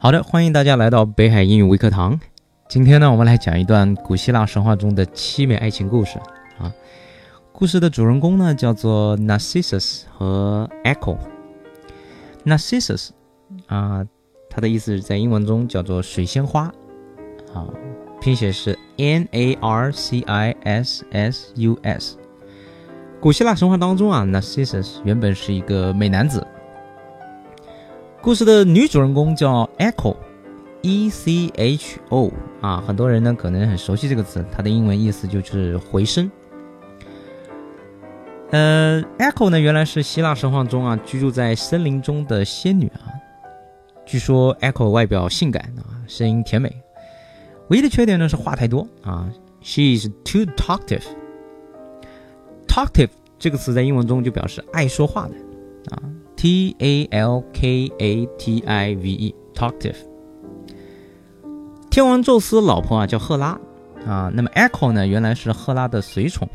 好的，欢迎大家来到北海英语微课堂。今天呢，我们来讲一段古希腊神话中的凄美爱情故事啊。故事的主人公呢，叫做 Narcissus 和 Echo。Narcissus 啊，它的意思是在英文中叫做水仙花啊，拼写是 N A R C I S S U S。古希腊神话当中啊，Narcissus 原本是一个美男子。故事的女主人公叫 Echo，E C H O 啊，很多人呢可能很熟悉这个词，它的英文意思就是回声。呃，Echo 呢原来是希腊神话中啊居住在森林中的仙女啊，据说 Echo 外表性感啊，声音甜美，唯一的缺点呢是话太多啊，She is too talkative。talkative 这个词在英文中就表示爱说话的啊。T A L K A T I V E，talkative。天王宙斯老婆啊叫赫拉啊，那么 Echo 呢原来是赫拉的随从。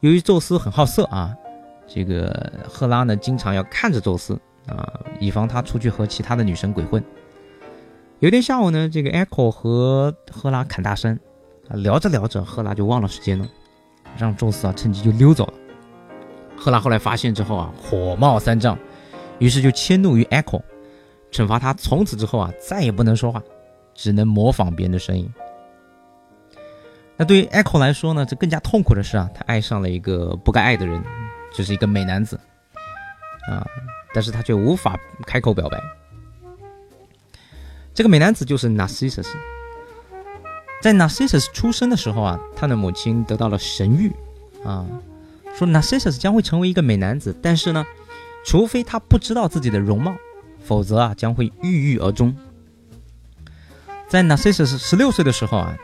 由于宙斯很好色啊，这个赫拉呢经常要看着宙斯啊，以防他出去和其他的女神鬼混。有一天下午呢，这个 Echo 和赫拉侃大山，聊着聊着，赫拉就忘了时间了，让宙斯啊趁机就溜走了。赫拉后来发现之后啊，火冒三丈，于是就迁怒于 Echo，惩罚他从此之后啊，再也不能说话，只能模仿别人的声音。那对于 Echo 来说呢，这更加痛苦的是啊，他爱上了一个不该爱的人，就是一个美男子啊，但是他却无法开口表白。这个美男子就是 Narcissus。在 Narcissus 出生的时候啊，他的母亲得到了神谕啊。说 Narcissus 将会成为一个美男子，但是呢，除非他不知道自己的容貌，否则啊将会郁郁而终。在 Narcissus 十六岁的时候啊，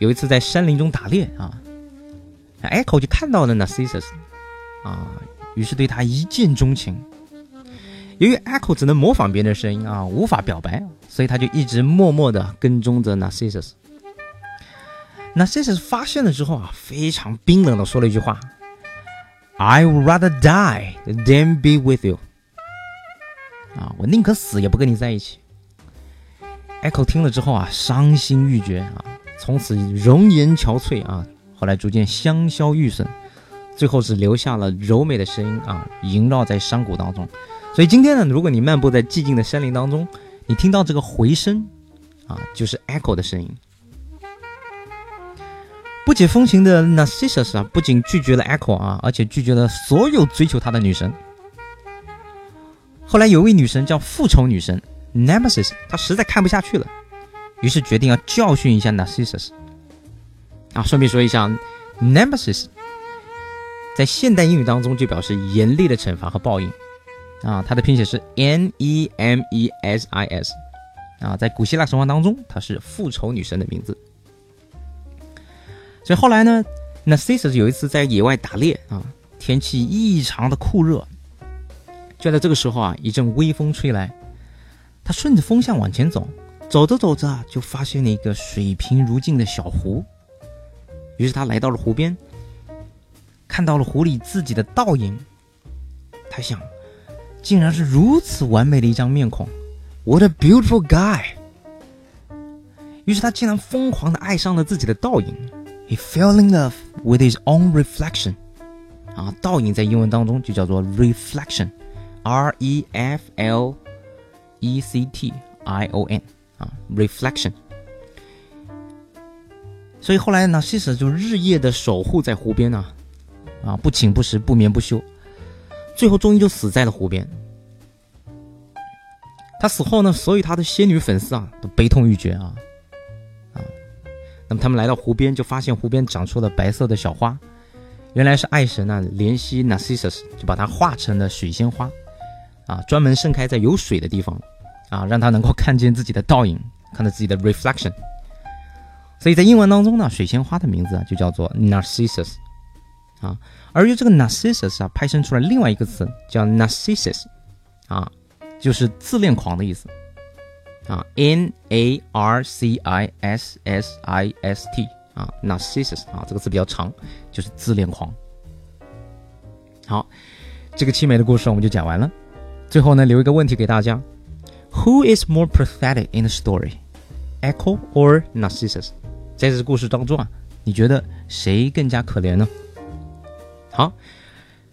有一次在山林中打猎啊，Echo 就看到了 Narcissus 啊，于是对他一见钟情。由于 Echo 只能模仿别人的声音啊，无法表白，所以他就一直默默的跟踪着 Narcissus。Narcissus 发现了之后啊，非常冰冷的说了一句话。I would rather die than be with you。啊，我宁可死也不跟你在一起。Echo 听了之后啊，伤心欲绝啊，从此容颜憔悴啊，后来逐渐香消玉损，最后只留下了柔美的声音啊，萦绕在山谷当中。所以今天呢，如果你漫步在寂静的山林当中，你听到这个回声啊，就是 Echo 的声音。不解风情的 Narcissus 啊，不仅拒绝了 Echo 啊，而且拒绝了所有追求他的女神。后来有位女神叫复仇女神 Nemesis，她实在看不下去了，于是决定要教训一下 Narcissus。啊，顺便说一下，Nemesis 在现代英语当中就表示严厉的惩罚和报应。啊，它的拼写是 N-E-M-E-S-I-S。啊，在古希腊神话当中，它是复仇女神的名字。所以后来呢，Narcissus 有一次在野外打猎啊，天气异常的酷热。就在这个时候啊，一阵微风吹来，他顺着风向往前走，走着走着，就发现了一个水平如镜的小湖。于是他来到了湖边，看到了湖里自己的倒影。他想，竟然是如此完美的一张面孔，What a beautiful guy！于是他竟然疯狂的爱上了自己的倒影。He fell in love with his own reflection，啊，倒影在英文当中就叫做 reflection，R E F L E C T I O N，啊，reflection。所以后来呢，西施就日夜的守护在湖边呢，啊，不寝不食，不眠不休，最后终于就死在了湖边。他死后呢，所有他的仙女粉丝啊，都悲痛欲绝啊。他们来到湖边，就发现湖边长出了白色的小花，原来是爱神啊怜惜 Narcissus，就把它化成了水仙花，啊，专门盛开在有水的地方，啊，让他能够看见自己的倒影，看到自己的 reflection。所以在英文当中呢，水仙花的名字啊就叫做 Narcissus，啊，而由这个 Narcissus 啊派生出来另外一个词叫 Narcissus，啊，就是自恋狂的意思。啊，N A R C I S S I S T 啊，Narcissus 啊，这个词比较长，就是自恋狂。好，这个凄美的故事我们就讲完了。最后呢，留一个问题给大家：Who is more pathetic in the story, Echo or Narcissus？在这故事当中啊，你觉得谁更加可怜呢？好，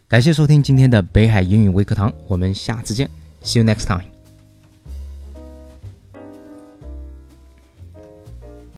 感谢收听今天的北海英语微课堂，我们下次见，See you next time。